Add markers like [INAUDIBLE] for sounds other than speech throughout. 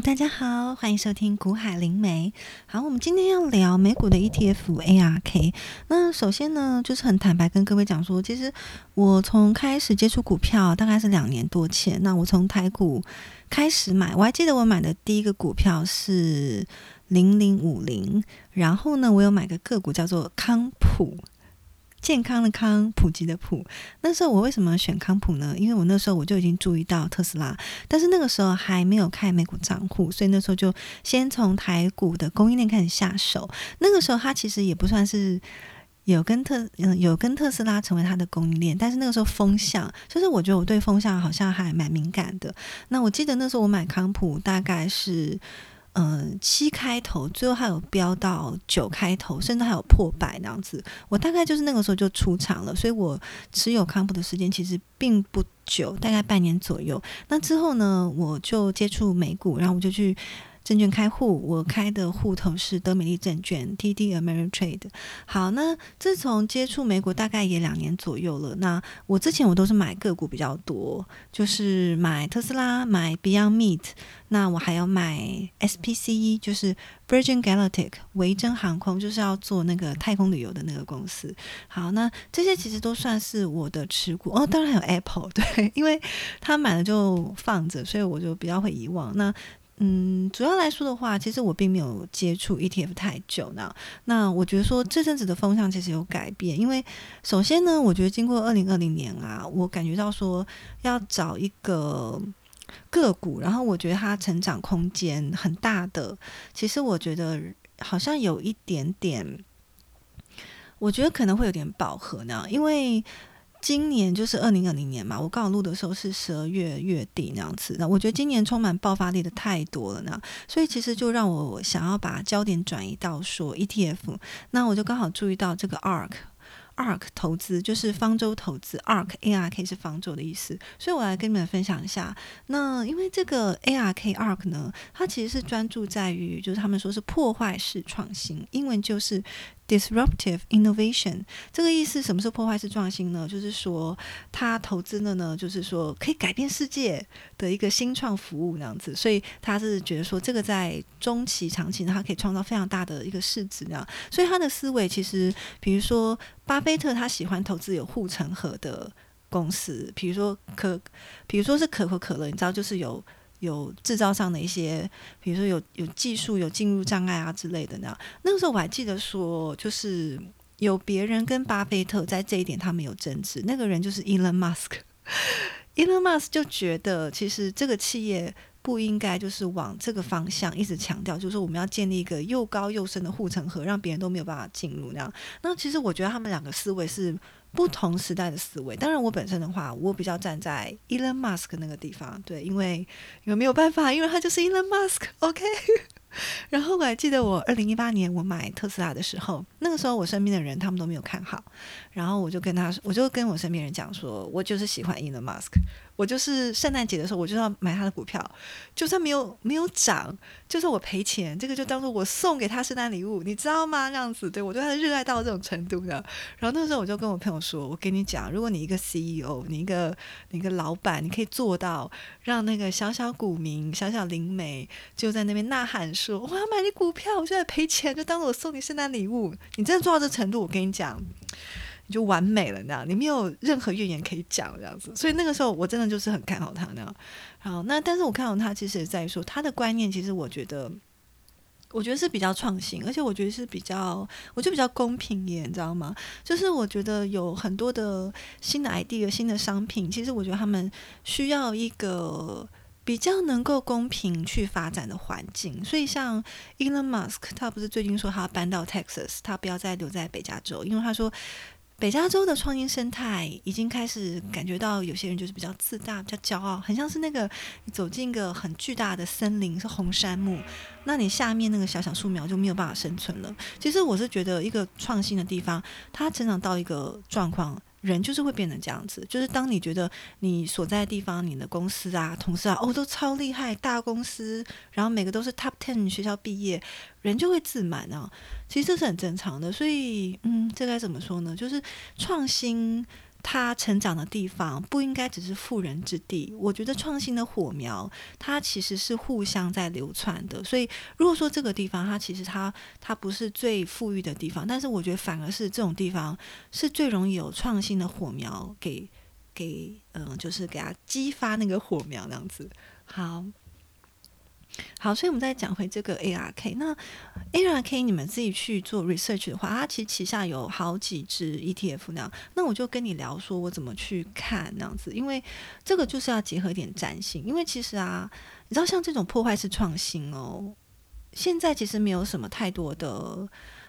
大家好，欢迎收听股海灵媒。好，我们今天要聊美股的 ETF ARK。那首先呢，就是很坦白跟各位讲说，其实我从开始接触股票大概是两年多前。那我从台股开始买，我还记得我买的第一个股票是零零五零，然后呢，我有买个个股叫做康普。健康的康，普及的普。那时候我为什么选康普呢？因为我那时候我就已经注意到特斯拉，但是那个时候还没有开美股账户，所以那时候就先从台股的供应链开始下手。那个时候它其实也不算是有跟特嗯有跟特斯拉成为它的供应链，但是那个时候风向，就是我觉得我对风向好像还蛮敏感的。那我记得那时候我买康普大概是。嗯，七开头，最后还有飙到九开头，甚至还有破百那样子。我大概就是那个时候就出场了，所以我持有康普的时间其实并不久，大概半年左右。那之后呢，我就接触美股，然后我就去。证券开户，我开的户头是德美利证券 （TD Ameritrade）。好，那自从接触美股大概也两年左右了。那我之前我都是买个股比较多，就是买特斯拉、买 Beyond Meat，那我还要买 SPCE，就是 Virgin Galactic 维珍航空，就是要做那个太空旅游的那个公司。好，那这些其实都算是我的持股哦。当然还有 Apple，对，因为他买了就放着，所以我就比较会遗忘。那嗯，主要来说的话，其实我并没有接触 ETF 太久呢。那我觉得说这阵子的风向其实有改变，因为首先呢，我觉得经过二零二零年啊，我感觉到说要找一个个股，然后我觉得它成长空间很大的，其实我觉得好像有一点点，我觉得可能会有点饱和呢，因为。今年就是二零二零年嘛，我刚好录的时候是十二月月底那样子。那我觉得今年充满爆发力的太多了呢，所以其实就让我想要把焦点转移到说 ETF。那我就刚好注意到这个 ARK。ARK 投资就是方舟投资，ARK A R K 是方舟的意思，所以我来跟你们分享一下。那因为这个 A R K ARK 呢，它其实是专注在于，就是他们说是破坏式创新，英文就是 disruptive innovation。这个意思，什么是破坏式创新呢？就是说，他投资的呢，就是说可以改变世界的一个新创服务那样子。所以他是觉得说，这个在中期、长期，它可以创造非常大的一个市值那样。所以他的思维其实，比如说。巴菲特他喜欢投资有护城河的公司，比如说可，比如说是可口可乐，你知道，就是有有制造上的一些，比如说有有技术有进入障碍啊之类的那样。那个时候我还记得说，就是有别人跟巴菲特在这一点他们有争执，那个人就是 Elon Musk。[LAUGHS] Elon Musk 就觉得其实这个企业。不应该就是往这个方向一直强调，就是我们要建立一个又高又深的护城河，让别人都没有办法进入那样。那其实我觉得他们两个思维是不同时代的思维。当然，我本身的话，我比较站在 Elon Musk 那个地方，对，因为有没有办法，因为他就是 Elon Musk，OK。[LAUGHS] 然后我还记得我二零一八年我买特斯拉的时候，那个时候我身边的人他们都没有看好，然后我就跟他，我就跟我身边人讲说，我就是喜欢 Elon Musk，我就是圣诞节的时候我就要买他的股票，就算没有没有涨，就算我赔钱，这个就当做我送给他圣诞礼物，你知道吗？这样子，对我对他热爱到这种程度的。然后那时候我就跟我朋友说，我跟你讲，如果你一个 CEO，你一个你一个老板，你可以做到让那个小小股民、小小灵媒就在那边呐喊。说我要买你股票，我现在赔钱，就当做我送你圣诞礼物。你真的做到这程度，我跟你讲，你就完美了那样，你没有任何怨言可以讲这样子。所以那个时候我真的就是很看好他那样。好，那但是我看好他，其实也在说他的观念，其实我觉得，我觉得是比较创新，而且我觉得是比较，我觉得比较公平一点，你知道吗？就是我觉得有很多的新的 idea、新的商品，其实我觉得他们需要一个。比较能够公平去发展的环境，所以像 Elon Musk，他不是最近说他要搬到 Texas，他不要再留在北加州，因为他说北加州的创新生态已经开始感觉到有些人就是比较自大、比较骄傲，很像是那个走进一个很巨大的森林，是红杉木，那你下面那个小小树苗就没有办法生存了。其实我是觉得一个创新的地方，它成长到一个状况。人就是会变成这样子，就是当你觉得你所在的地方、你的公司啊、同事啊，哦，都超厉害，大公司，然后每个都是 top ten 学校毕业，人就会自满啊。其实这是很正常的，所以，嗯，这该怎么说呢？就是创新他成长的地方不应该只是富人之地。我觉得创新的火苗，它其实是互相在流传的。所以，如果说这个地方它其实它它不是最富裕的地方，但是我觉得反而是这种地方是最容易有创新的火苗给给嗯，就是给它激发那个火苗那样子。好。好，所以我们再讲回这个 ARK。那 ARK 你们自己去做 research 的话，它其实旗下有好几只 ETF 那样。那我就跟你聊说，我怎么去看那样子，因为这个就是要结合一点占星。因为其实啊，你知道像这种破坏式创新哦，现在其实没有什么太多的。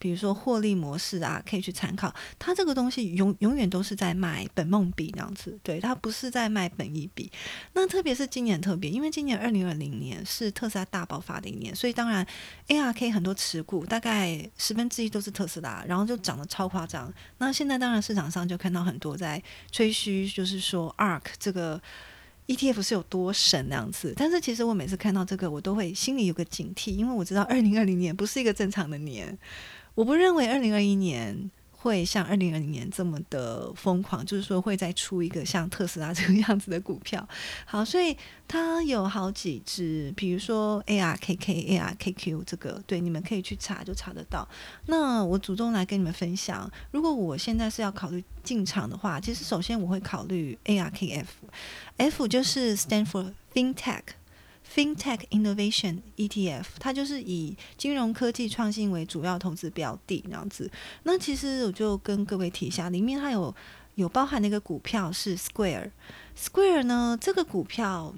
比如说获利模式啊，可以去参考。它这个东西永永远都是在卖本梦比那样子，对，它不是在卖本一比。那特别是今年特别，因为今年二零二零年是特斯拉大爆发的一年，所以当然 ARK 很多持股大概十分之一都是特斯拉，然后就涨得超夸张。那现在当然市场上就看到很多在吹嘘，就是说 ARK 这个 ETF 是有多神那样子。但是其实我每次看到这个，我都会心里有个警惕，因为我知道二零二零年不是一个正常的年。我不认为二零二一年会像二零二零年这么的疯狂，就是说会再出一个像特斯拉这个样子的股票。[LAUGHS] 好，所以它有好几只，比如说 ARKK、ARKQ 这个，对，你们可以去查，就查得到。那我主动来跟你们分享，如果我现在是要考虑进场的话，其实首先我会考虑 ARKF，F 就是 stand for FinTech。FinTech Innovation ETF，它就是以金融科技创新为主要投资标的那样子。那其实我就跟各位提一下，里面它有有包含的一个股票是 Square。Square 呢，这个股票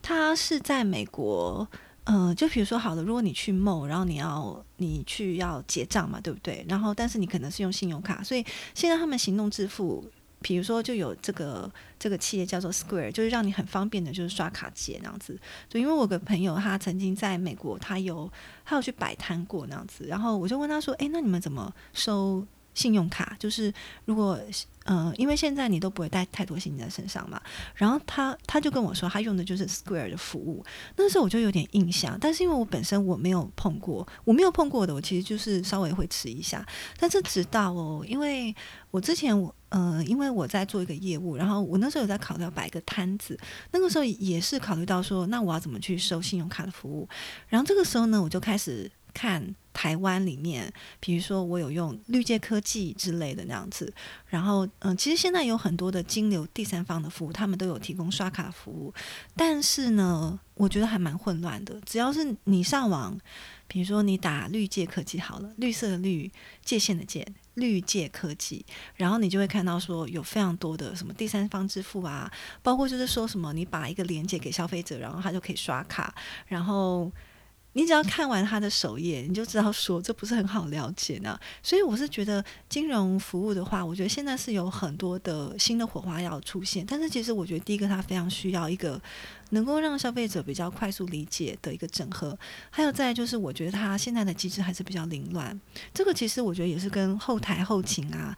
它是在美国，呃，就比如说好了，如果你去某然后你要你去要结账嘛，对不对？然后但是你可能是用信用卡，所以现在他们行动支付。比如说，就有这个这个企业叫做 Square，就是让你很方便的，就是刷卡结那样子。就因为我个朋友他曾经在美国，他有他有去摆摊过那样子，然后我就问他说：“诶，那你们怎么收信用卡？就是如果……”嗯，因为现在你都不会带太多现金在身上嘛，然后他他就跟我说，他用的就是 Square 的服务，那时候我就有点印象，但是因为我本身我没有碰过，我没有碰过的，我其实就是稍微会吃一下，但是直到哦，因为我之前我呃，因为我在做一个业务，然后我那时候有在考虑要摆一个摊子，那个时候也是考虑到说，那我要怎么去收信用卡的服务，然后这个时候呢，我就开始。看台湾里面，比如说我有用绿界科技之类的那样子，然后嗯，其实现在有很多的金流第三方的服务，他们都有提供刷卡服务，但是呢，我觉得还蛮混乱的。只要是你上网，比如说你打绿界科技好了，绿色的绿，界限的界，绿界科技，然后你就会看到说有非常多的什么第三方支付啊，包括就是说什么你把一个链接给消费者，然后他就可以刷卡，然后。你只要看完他的首页，你就知道说这不是很好了解呢。所以我是觉得金融服务的话，我觉得现在是有很多的新的火花要出现。但是其实我觉得第一个，它非常需要一个能够让消费者比较快速理解的一个整合。还有再就是，我觉得它现在的机制还是比较凌乱。这个其实我觉得也是跟后台后勤啊，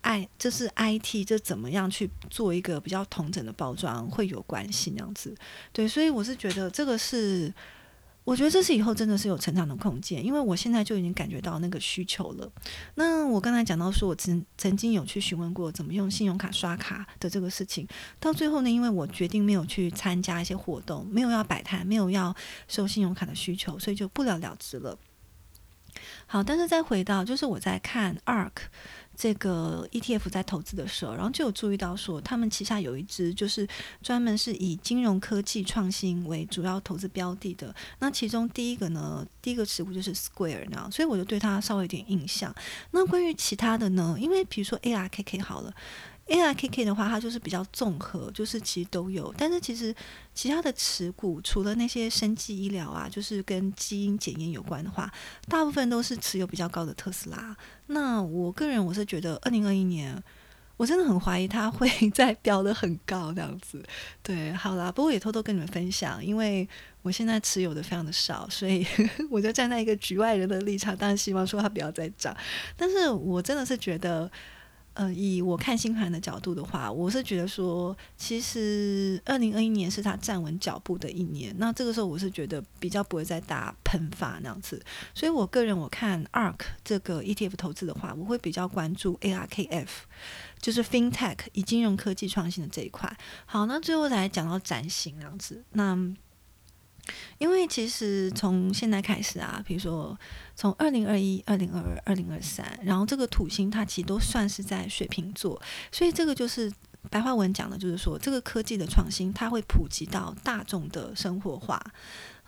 爱就是 IT 这怎么样去做一个比较同整的包装会有关系那样子。对，所以我是觉得这个是。我觉得这是以后真的是有成长的空间，因为我现在就已经感觉到那个需求了。那我刚才讲到说，我曾曾经有去询问过怎么用信用卡刷卡的这个事情，到最后呢，因为我决定没有去参加一些活动，没有要摆摊，没有要收信用卡的需求，所以就不了了之了。好，但是再回到，就是我在看 ARK。这个 ETF 在投资的时候，然后就有注意到说，他们旗下有一支就是专门是以金融科技创新为主要投资标的的。那其中第一个呢，第一个持股就是 Square 那，所以我就对它稍微有点印象。那关于其他的呢，因为比如说 ARKK 好了。A I K K 的话，它就是比较综合，就是其实都有。但是其实其他的持股，除了那些生技医疗啊，就是跟基因检验有关的话，大部分都是持有比较高的特斯拉。那我个人我是觉得，二零二一年我真的很怀疑它会再飙得很高这样子。对，好啦，不过也偷偷跟你们分享，因为我现在持有的非常的少，所以 [LAUGHS] 我就站在一个局外人的立场，当然希望说它不要再涨。但是我真的是觉得。呃，以我看星盘的角度的话，我是觉得说，其实二零二一年是他站稳脚步的一年。那这个时候，我是觉得比较不会再打喷发那样子。所以我个人我看 ARK 这个 ETF 投资的话，我会比较关注 ARKF，就是 FinTech 以金融科技创新的这一块。好，那最后来讲到占星那样子，那。因为其实从现在开始啊，比如说从二零二一、二零二二、二零二三，然后这个土星它其实都算是在水瓶座，所以这个就是白话文讲的，就是说这个科技的创新它会普及到大众的生活化。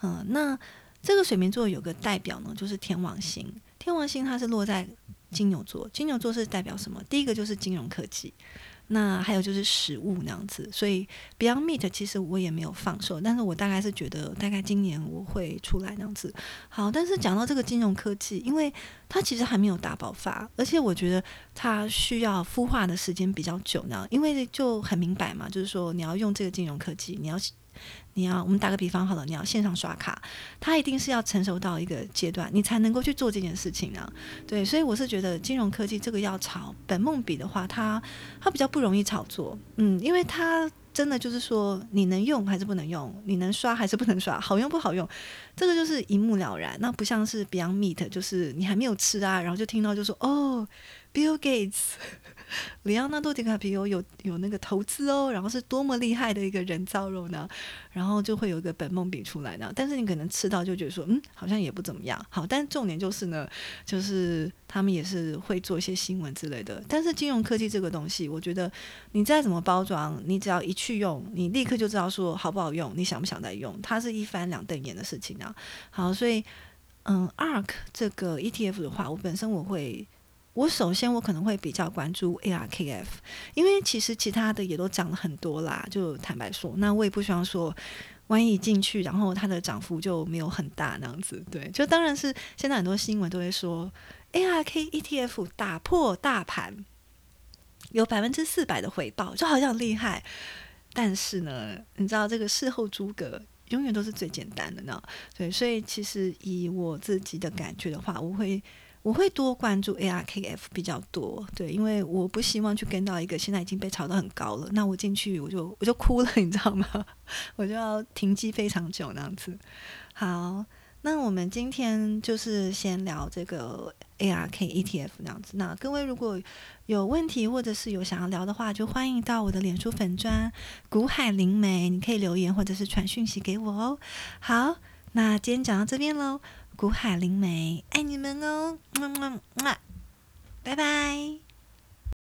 嗯，那这个水瓶座有个代表呢，就是天王星。天王星它是落在金牛座，金牛座是代表什么？第一个就是金融科技。那还有就是食物那样子，所以 Beyond Meat 其实我也没有放手，但是我大概是觉得大概今年我会出来那样子。好，但是讲到这个金融科技，因为它其实还没有大爆发，而且我觉得它需要孵化的时间比较久呢，因为就很明白嘛，就是说你要用这个金融科技，你要。你要，我们打个比方好了，你要线上刷卡，它一定是要成熟到一个阶段，你才能够去做这件事情啊。对，所以我是觉得金融科技这个要炒本梦比的话，它它比较不容易炒作，嗯，因为它真的就是说你能用还是不能用，你能刷还是不能刷，好用不好用，这个就是一目了然。那不像是 Beyond Meat，就是你还没有吃啊，然后就听到就说哦，Bill Gates。[LAUGHS] 里奥纳多·迪卡皮欧有有那个投资哦，然后是多么厉害的一个人造肉呢？然后就会有一个本梦比出来呢。但是你可能吃到就觉得说，嗯，好像也不怎么样。好，但重点就是呢，就是他们也是会做一些新闻之类的。但是金融科技这个东西，我觉得你再怎么包装，你只要一去去用，你立刻就知道说好不好用，你想不想再用，它是一翻两瞪眼的事情啊。好，所以嗯，ARK 这个 ETF 的话，我本身我会。我首先我可能会比较关注 ARKF，因为其实其他的也都涨了很多啦。就坦白说，那我也不希望说，万一进去，然后它的涨幅就没有很大那样子。对，就当然是现在很多新闻都会说 ARK ETF 打破大盘，有百分之四百的回报，就好像厉害。但是呢，你知道这个事后诸葛永远都是最简单的呢。对，所以其实以我自己的感觉的话，我会。我会多关注 ARKF 比较多，对，因为我不希望去跟到一个现在已经被炒得很高了，那我进去我就我就哭了，[LAUGHS] 你知道吗？我就要停机非常久那样子。好，那我们今天就是先聊这个 ARK ETF 那样子。那各位如果有问题或者是有想要聊的话，就欢迎到我的脸书粉砖古海灵梅，你可以留言或者是传讯息给我哦。好，那今天讲到这边喽。古海灵梅，爱你们哦，么么么，拜拜。